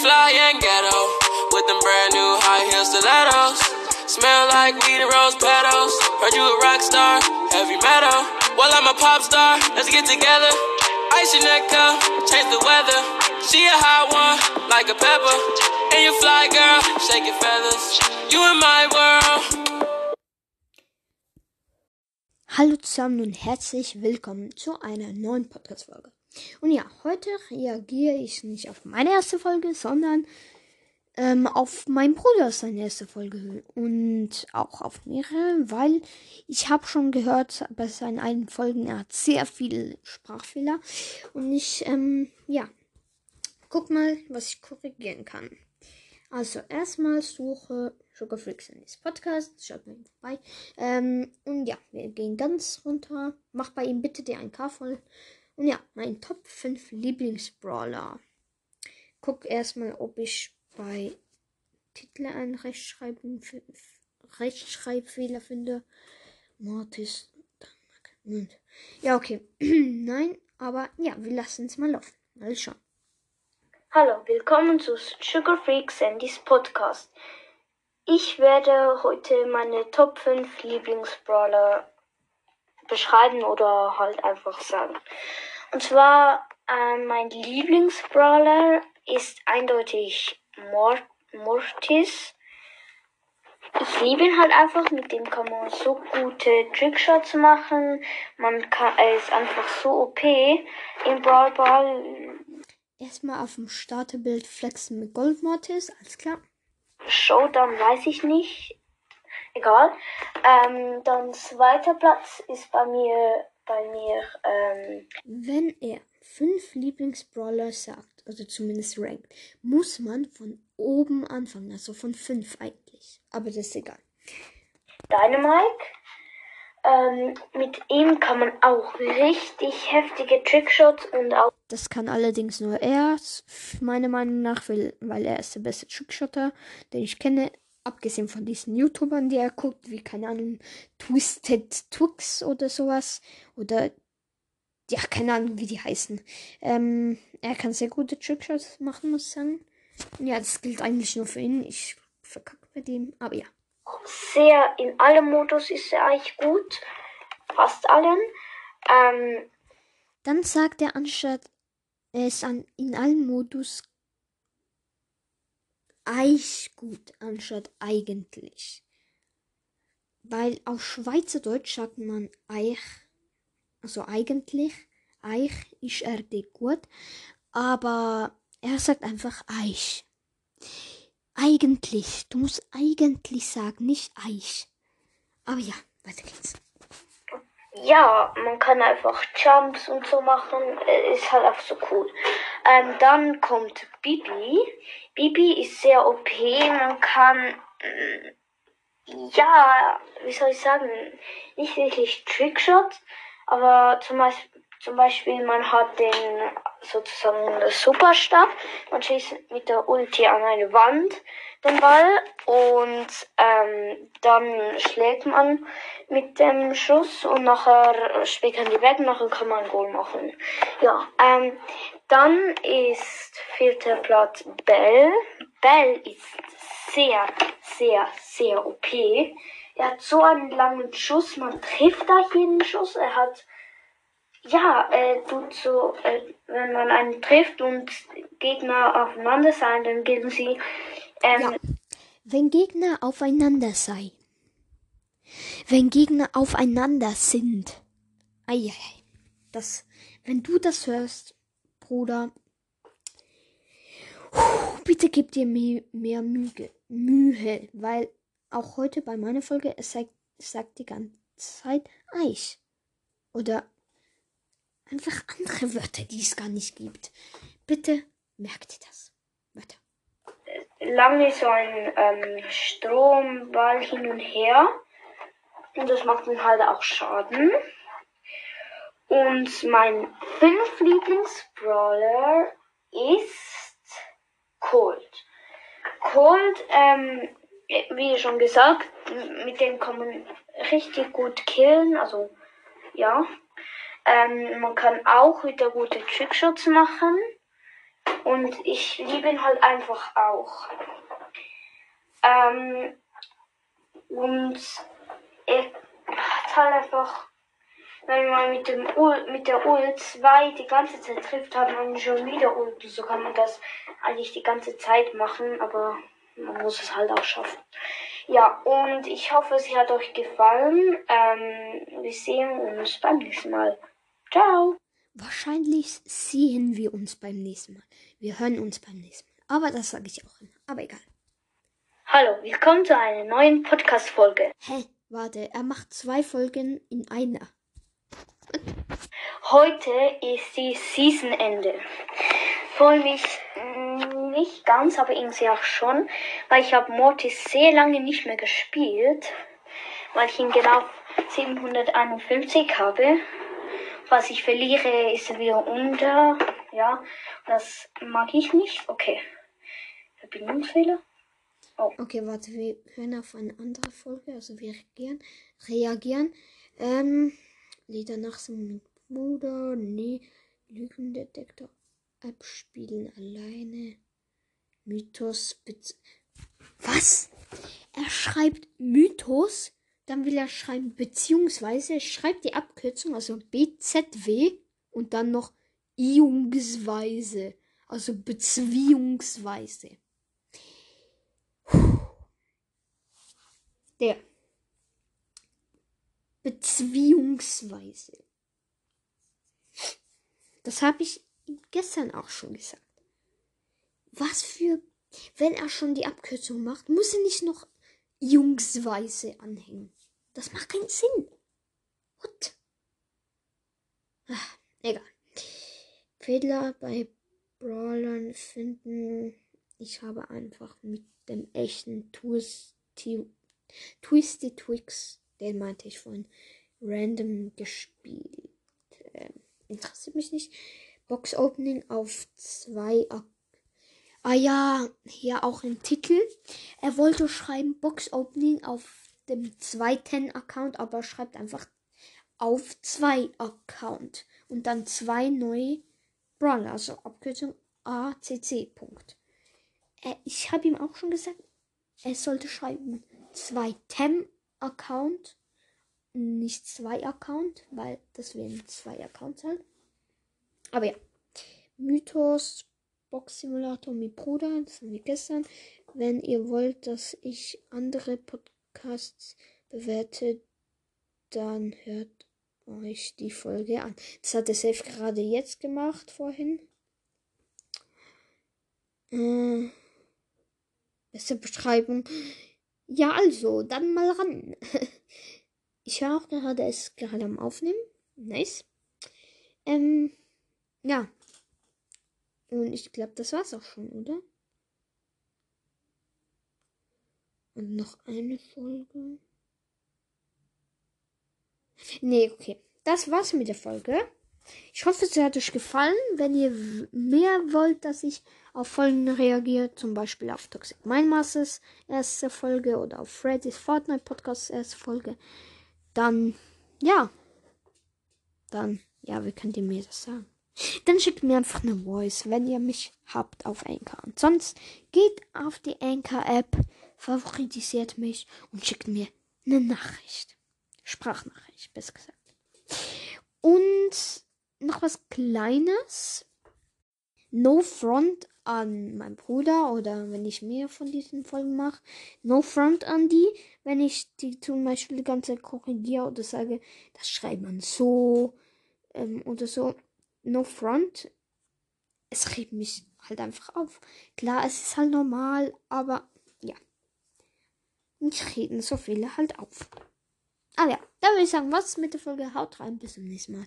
fly and ghetto with them brand new high heel stilettos. Smell like weed and rose petals. Heard you a rock star, heavy metal. Well, I'm a pop star. Let's get together. Ice your neck up, change the weather. She a hot one, like a pepper. And you fly, girl, feathers. You in my world. Hallo zusammen und herzlich willkommen zu einer neuen Podcast-Folge. Und ja, heute reagiere ich nicht auf meine erste Folge, sondern ähm, auf meinen Bruder seine erste Folge und auch auf mehrere, weil ich habe schon gehört bei seinen alten Folgen, er hat sehr viele Sprachfehler und ich, ähm, ja, guck mal, was ich korrigieren kann. Also erstmal suche Sugar in this Podcast. Schaut mal vorbei. Ähm, und ja, wir gehen ganz runter. Mach bei ihm bitte die 1K voll. Und ja, mein Top 5 Lieblingsbrawler. Guck erstmal, ob ich bei Titel einen Rechtschreibung, Rechtschreibfehler finde. Mortis. Ja, okay. Nein, aber ja, wir lassen es mal laufen. Mal schauen. Hallo, willkommen zu Sugar Freak Sandys Podcast. Ich werde heute meine Top 5 Lieblingsbrawler beschreiben oder halt einfach sagen. Und zwar, äh, mein Lieblingsbrawler ist eindeutig Mort Mortis. Ich liebe ihn halt einfach, mit dem kann man so gute Trickshots machen. Man kann, er ist einfach so OP im Brawl Ball Erstmal auf dem Starterbild flexen mit Goldmortis, alles klar. Showdown weiß ich nicht. Egal. Ähm, dann zweiter Platz ist bei mir bei mir. Ähm, Wenn er fünf Lieblingsbrawler sagt, also zumindest rankt, muss man von oben anfangen, also von fünf eigentlich. Aber das ist egal. Dynamite. Ähm, mit ihm kann man auch richtig heftige Trickshots und auch. Das kann allerdings nur er, meiner Meinung nach, weil, weil er ist der beste Trickshotter, den ich kenne. Abgesehen von diesen YouTubern, die er guckt, wie, keine Ahnung, Twisted Tux oder sowas. Oder, ja, keine Ahnung, wie die heißen. Ähm, er kann sehr gute Trickshots machen, muss ich sagen. Ja, das gilt eigentlich nur für ihn. Ich verkacke bei dem, aber ja sehr in allem Modus ist er eigentlich gut. Fast allen. Ähm, Dann sagt er anstatt er ist an, in allen Modus eigentlich gut, anstatt eigentlich. Weil auf Schweizerdeutsch sagt man eich, also eigentlich, eich ist er gut, aber er sagt einfach eich. Eigentlich. Du musst eigentlich sagen, nicht Eich. Aber ja, weiter geht's. Ja, man kann einfach Jumps und so machen. Ist halt auch so cool. Ähm, dann kommt Bibi. Bibi ist sehr OP. Man kann, mm, ja, wie soll ich sagen, nicht wirklich Trickshot, aber zum Beispiel, zum Beispiel man hat den sozusagen Superstab. Man schießt mit der Ulti an eine Wand den Ball und ähm, dann schlägt man mit dem Schuss und nachher speckern die weg nachher kann man ein Goal machen. Ja, ähm, dann ist vierter Platz Bell. Bell ist sehr, sehr, sehr OP. Er hat so einen langen Schuss, man trifft da jeden Schuss. Er hat ja, äh, tut so, äh, wenn man einen trifft und Gegner aufeinander sein, dann geben sie. Ähm, ja. Wenn Gegner aufeinander sei. Wenn Gegner aufeinander sind. Eieiei. Das, wenn du das hörst, Bruder, bitte gib dir mehr, Mühe, weil auch heute bei meiner Folge es sagt, sagt die ganze Zeit Eich. Oder Einfach andere Wörter, die es gar nicht gibt. Bitte merkt ihr das. Wörter. Lange so ein ähm, Stromball hin und her. Und das macht dann halt auch Schaden. Und mein fünf Lieblingsbrawler ist Cold. Cold, ähm, wie schon gesagt, mit dem kann man richtig gut killen. Also, ja. Ähm, man kann auch wieder gute Trickshots machen. Und ich liebe ihn halt einfach auch. Ähm, und er hat halt einfach, wenn man mit dem Ul, mit der Ul 2 die ganze Zeit trifft, hat man schon wieder Ult. So kann man das eigentlich die ganze Zeit machen, aber man muss es halt auch schaffen. Ja, und ich hoffe, es hat euch gefallen. Ähm, wir sehen uns beim nächsten Mal. Ciao. Wahrscheinlich sehen wir uns beim nächsten Mal. Wir hören uns beim nächsten Mal. Aber das sage ich auch immer. Aber egal. Hallo, willkommen zu einer neuen Podcast-Folge. Hä? Warte, er macht zwei Folgen in einer. Heute ist die Seasonende. Freue mich nicht ganz, aber irgendwie auch schon, weil ich habe Mortis sehr lange nicht mehr gespielt, weil ich ihn genau 751 habe. Was ich verliere, ist er wieder unter. Ja, das mag ich nicht. Okay. Verbindungsfehler. Okay, warte, wir hören auf eine andere Folge. Also wir reagieren. Reagieren. Ähm, Lieder nach mit Bruder. Nee. Lügendetektor abspielen alleine. Mythos. Was? Er schreibt Mythos, dann will er schreiben beziehungsweise, schreibt die Abkürzung, also BZW und dann noch Iungsweise, also beziehungsweise. Der. Beziehungsweise. Das habe ich gestern auch schon gesagt. Was für, wenn er schon die Abkürzung macht, muss er nicht noch Jungsweise anhängen. Das macht keinen Sinn. What? Ach, egal. Fehler bei Brawlern finden. Ich habe einfach mit dem echten Twisty, Twisty Twix, den meinte ich vorhin, random gespielt. Ähm, interessiert mich nicht. Box Opening auf zwei. Ah ja, hier auch im Titel. Er wollte schreiben Box Opening auf dem zweiten Account, aber schreibt einfach auf zwei Account und dann zwei neue Brawler, also Abkürzung ACC. Punkt. Äh, ich habe ihm auch schon gesagt, er sollte schreiben zwei Tem Account, nicht zwei Account, weil das wären zwei Accounts halt. Aber ja. Mythos, Box Simulator mit Bruder, das haben wir gestern. Wenn ihr wollt, dass ich andere Podcasts bewerte, dann hört euch die Folge an. Das hat der Safe gerade jetzt gemacht, vorhin. Äh, beste Beschreibung. Ja, also, dann mal ran. ich höre auch gerade, es gerade am Aufnehmen. Nice. Ähm, ja. Und ich glaube, das war's auch schon, oder? Und noch eine Folge. Nee, okay. Das war's mit der Folge. Ich hoffe, es hat euch gefallen. Wenn ihr mehr wollt, dass ich auf Folgen reagiere, zum Beispiel auf Toxic Mindmasters erste Folge oder auf Freddy's Fortnite Podcast erste Folge, dann ja. Dann, ja, wie könnt ihr mir das sagen? Dann schickt mir einfach eine Voice, wenn ihr mich habt auf Anchor. Und sonst geht auf die Anchor-App, favoritisiert mich und schickt mir eine Nachricht. Sprachnachricht, besser gesagt. Und noch was Kleines. No Front an meinen Bruder oder wenn ich mehr von diesen Folgen mache. No Front an die, wenn ich die zum Beispiel die ganze Zeit korrigiere oder sage, das schreibt man so ähm, oder so no front. Es regt mich halt einfach auf. Klar, es ist halt normal, aber Mich reden so viele halt auf. Aber ja, da würde ich sagen, was mit der Folge. Haut rein, bis zum nächsten Mal.